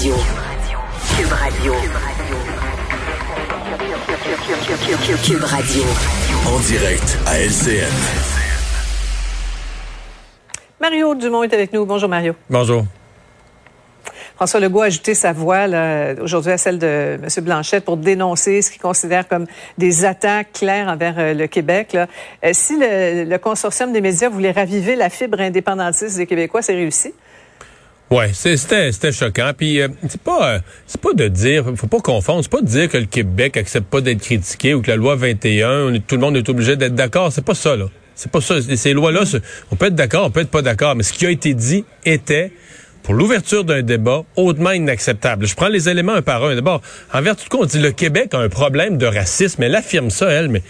Radio. Cube Radio. Cube Radio. En direct à LCN. Mario Dumont est avec nous. Bonjour Mario. Bonjour. François Legault a ajouté sa voix aujourd'hui à celle de M. Blanchette pour dénoncer ce qu'il considère comme des attaques claires envers euh, le Québec. Là. Euh, si le, le, consortium des médias voulait raviver la fibre indépendantiste des Québécois, c'est réussi? Ouais, c'était c'était choquant. Puis euh, c'est pas c'est pas de dire, faut pas confondre, c'est pas de dire que le Québec accepte pas d'être critiqué ou que la loi 21, tout le monde est obligé d'être d'accord. C'est pas ça là. C'est pas ça. Ces lois-là, on peut être d'accord, on peut être pas d'accord, mais ce qui a été dit était pour l'ouverture d'un débat hautement inacceptable. Je prends les éléments un par un. D'abord, en vertu de quoi on dit le Québec a un problème de racisme. Elle affirme ça, elle, mais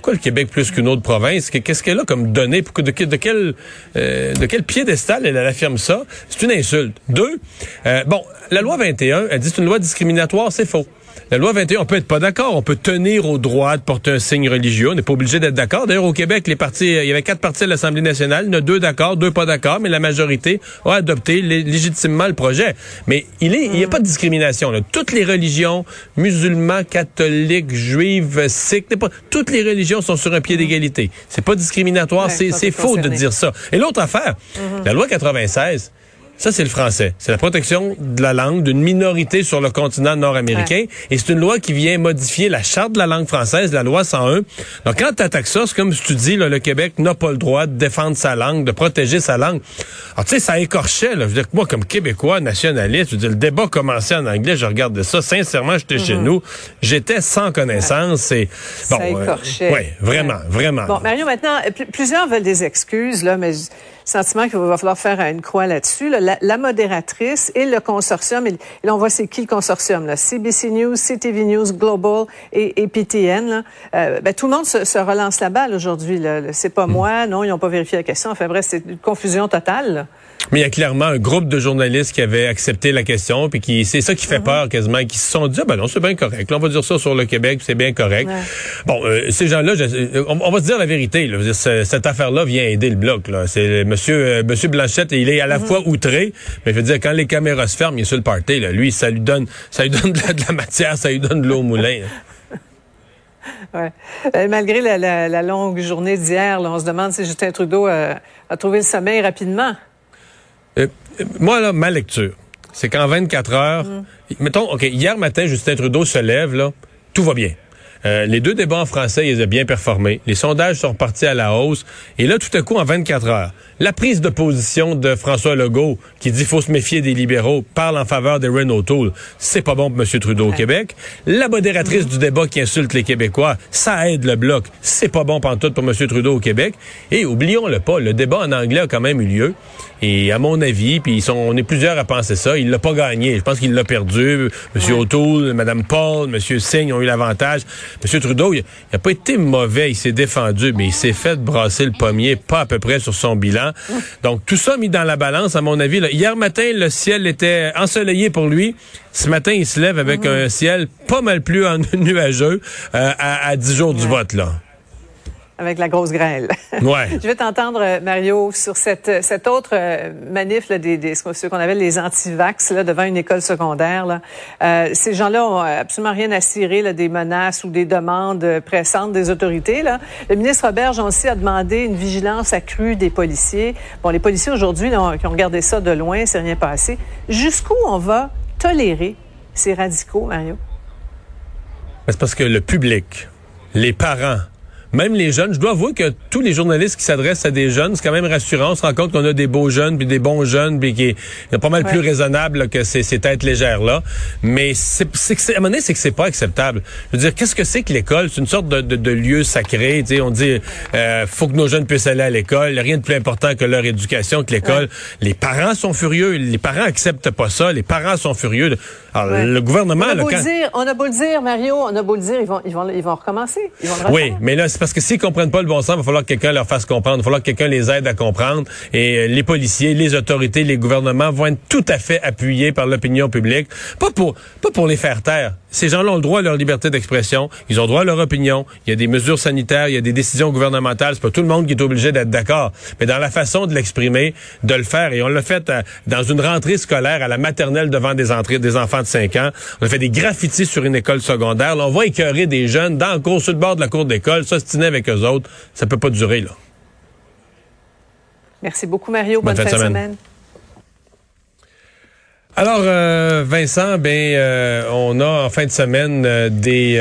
pourquoi le Québec plus qu'une autre province? Qu'est-ce qu'elle a comme données? De, de, quel, euh, de quel piédestal elle, affirme ça? C'est une insulte. Deux, euh, bon, la loi 21, elle dit c'est une loi discriminatoire, c'est faux. La loi 21, on peut être pas d'accord. On peut tenir au droit de porter un signe religieux. On n'est pas obligé d'être d'accord. D'ailleurs, au Québec, les partis, il y avait quatre partis à l'Assemblée nationale. Il y en a deux d'accord, deux pas d'accord, mais la majorité a adopté légitimement le projet. Mais il est, il n'y a pas de discrimination. Là. Toutes les religions, musulmans, catholiques, juifs, sikhs, toutes les religions sont sur un pied d'égalité. C'est pas discriminatoire. c'est faux de dire ça. Et l'autre affaire, mm-hmm. la loi 96, ça, c'est le français. C'est la protection de la langue d'une minorité sur le continent nord-américain. Et c'est une loi qui vient modifier la charte de la langue française, la loi 101. Donc, quand tu attaques ça, c'est comme si tu dis, là, le Québec n'a pas le droit de défendre sa langue, de protéger sa langue. Alors, tu sais, ça écorchait. Là. Je veux dire que moi, comme Québécois, nationaliste, je veux dire, le débat commençait en anglais, je regardais ça. Sincèrement, j'étais chez mhm. nous. J'étais sans connaissance. Et, bon, ça écorchait. oui, vraiment, vraiment. Bon, Mario, maintenant, plusieurs veulent des excuses, là, mais sentiment qu'il va falloir faire une croix là-dessus. La, modératrice et le consortium, et, là, on voit c'est qui le consortium, là, CBC News, CTV News, Global et, PTN. Euh, ben, tout le monde se, relance la balle aujourd'hui. C'est pas hmm. moi, non, ils n'ont pas vérifié la question. Enfin bref, c'est une confusion totale. Mais il y a clairement un groupe de journalistes qui avaient accepté la question, puis qui c'est ça qui fait mhm. peur quasiment, qui se sont dit, ah, ben non, c'est bien correct. Là, on va dire ça sur le Québec, c'est bien correct. Bon, euh, ces gens-là, on, va se dire la vérité. Là. cette affaire-là vient aider le bloc. C'est Monsieur euh, Monsieur Blanchette, il est à la mhm. fois outré, mais je veux dire, quand les caméras se ferment, il est sur le party. Là. Lui, ça lui donne, ça lui donne de la, matière, ça lui donne de l'eau au moulin. Ouais. Euh, malgré la, longue journée d'hier, on se demande si Justin Trudeau a trouvé le sommeil rapidement. Euh, moi, là, ma lecture, c'est qu'en 24 heures, mm. mettons, OK, hier matin, Justin Trudeau se lève, là, tout va bien. Euh, les deux débats en français, ils ont bien performé. Les sondages sont repartis à la hausse. Et là, tout à coup, en 24 heures, la prise de position de François Legault, qui dit faut se méfier des libéraux, parle en faveur des Renault Tool. C'est pas bon pour M. Trudeau au Québec. La modératrice du débat qui insulte les Québécois, ça aide le bloc. C'est pas bon tout pour M. Trudeau au Québec. Et oublions-le pas, le débat en anglais a quand même eu lieu. Et à mon avis, puis ils sont, on est plusieurs à penser ça, il l'a pas gagné. Je pense qu'il l'a perdu. M. O'Toole, Mme Paul, M. Singh ont eu l'avantage. M. Trudeau, il n'a pas été mauvais, il s'est défendu, mais il s'est fait brasser le pommier, pas à peu près sur son bilan. Donc, tout ça mis dans la balance, à mon avis. Hier matin, le ciel était ensoleillé pour lui. Ce matin, il se lève avec un ciel pas mal plus nuageux euh, à, à 10 jours du vote, là avec la grosse grêle. Ouais. Je vais t'entendre, euh, Mario, sur cette, cette autre euh, manif là, des, des, ce qu'on appelle les anti-vax là, devant une école secondaire. Là. Euh, ces gens-là ont absolument rien à cirer là, des menaces ou des demandes pressantes des autorités. Là. Le ministre Robert aussi a demandé une vigilance accrue des policiers. Bon, les policiers aujourd'hui qui ont regardé ça de loin, c'est rien passé. Jusqu'où on va tolérer ces radicaux, Mario? C'est parce que le public, les parents, même les jeunes, je dois avouer que tous les journalistes qui s'adressent à des jeunes, c'est quand même rassurant. On se rend compte qu'on a des beaux jeunes, puis des bons jeunes, puis qui est pas mal plus raisonnable que ces, ces têtes légères-là. Mais c'est, c'est, à un moment donné, c'est que c'est pas acceptable. Je veux dire, qu'est-ce que c'est que l'école? C'est une sorte de, de, de lieu sacré. sais, on dit, euh, faut que nos jeunes puissent aller à l'école. Rien de plus important que leur éducation, que l'école. Les parents sont furieux. Les parents acceptent pas ça. Les parents sont furieux. Alors, le gouvernement... On a, beau dire, on a beau le dire, Mario, on a beau le dire, ils vont, ils vont, ils vont recommencer. Ils vont oui, mais là, parce que s'ils comprennent pas le bon sens, il va falloir que quelqu'un leur fasse comprendre. Il va falloir que quelqu'un les aide à comprendre. Et euh, les policiers, les autorités, les gouvernements vont être tout à fait appuyés par l'opinion publique. Pas pour, pas pour les faire taire. Ces gens-là ont le droit à leur liberté d'expression. Ils ont le droit à leur opinion. Il y a des mesures sanitaires, il y a des décisions gouvernementales. C'est pas tout le monde qui est obligé d'être d'accord. Mais dans la façon de l'exprimer, de le faire, et on l'a fait euh, dans une rentrée scolaire à la maternelle devant des entrées des enfants de 5 ans. On a fait des graffitis sur une école secondaire. Là, on va écœurer des jeunes dans le cours, sur le bord de la cour d'école, avec eux autres. Ça peut pas durer, là. Merci beaucoup, Mario. Bonne, fin de semaine. Alors, euh, Vincent, ben, euh, on a en fin de semaine euh, des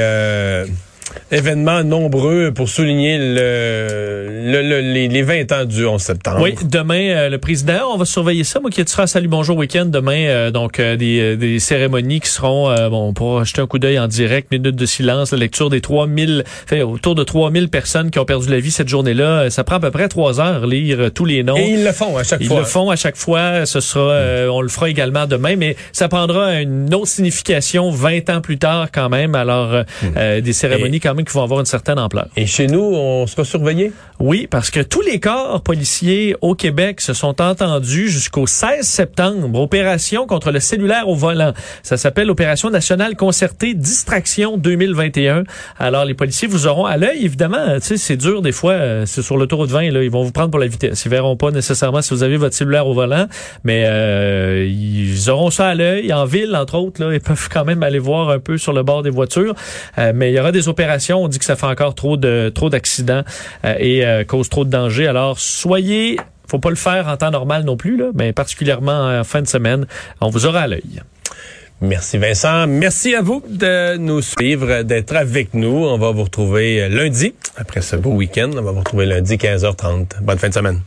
événements nombreux pour souligner le, les, 20 ans du 11 septembre. Oui, demain, euh, le président, on va surveiller ça. Moi qui sera à Salut Bonjour Week-end demain, euh, donc euh, des, des, cérémonies qui seront, bon, pour jeter un coup d'œil en direct, minute de silence, la lecture des 3000, fait, autour de 3000 personnes qui ont perdu la vie cette journée-là. Ça prend à peu près trois heures lire tous les noms. Et ils le font à chaque fois. Ils le font à chaque fois. Ce sera, on le fera également demain, mais ça prendra une autre signification 20 ans plus tard quand même. Alors, hmm. des cérémonies quand même qui vont avoir une certaine ampleur. Et chez nous, on sera surveillé? Oui, parce que tous les corps policiers au Québec se sont entendus jusqu'au 16 septembre. Opération contre le cellulaire au volant. Ça s'appelle Opération nationale concertée distraction 2021. Alors, les policiers vous auront à l'œil, évidemment. Tu sais, c'est dur des fois. Euh, c'est sur l'autoroute 20, là, ils vont vous prendre pour la vitesse. Ils verront pas nécessairement si vous avez votre cellulaire au volant, mais euh, ils auront ça à l'œil. En ville, entre autres, là, ils peuvent quand même aller voir un peu sur le bord des voitures. Euh, mais il y aura des opérations on dit que ça fait encore trop de trop d'accidents euh, et euh, cause trop de dangers. Alors soyez faut pas le faire en temps normal non plus, mais particulièrement en fin de semaine, on vous aura à l'œil. Merci Vincent. Merci à vous de nous suivre, d'être avec nous. On va vous retrouver lundi, après ce beau week-end. On va vous retrouver lundi 15h30. Bonne fin de semaine.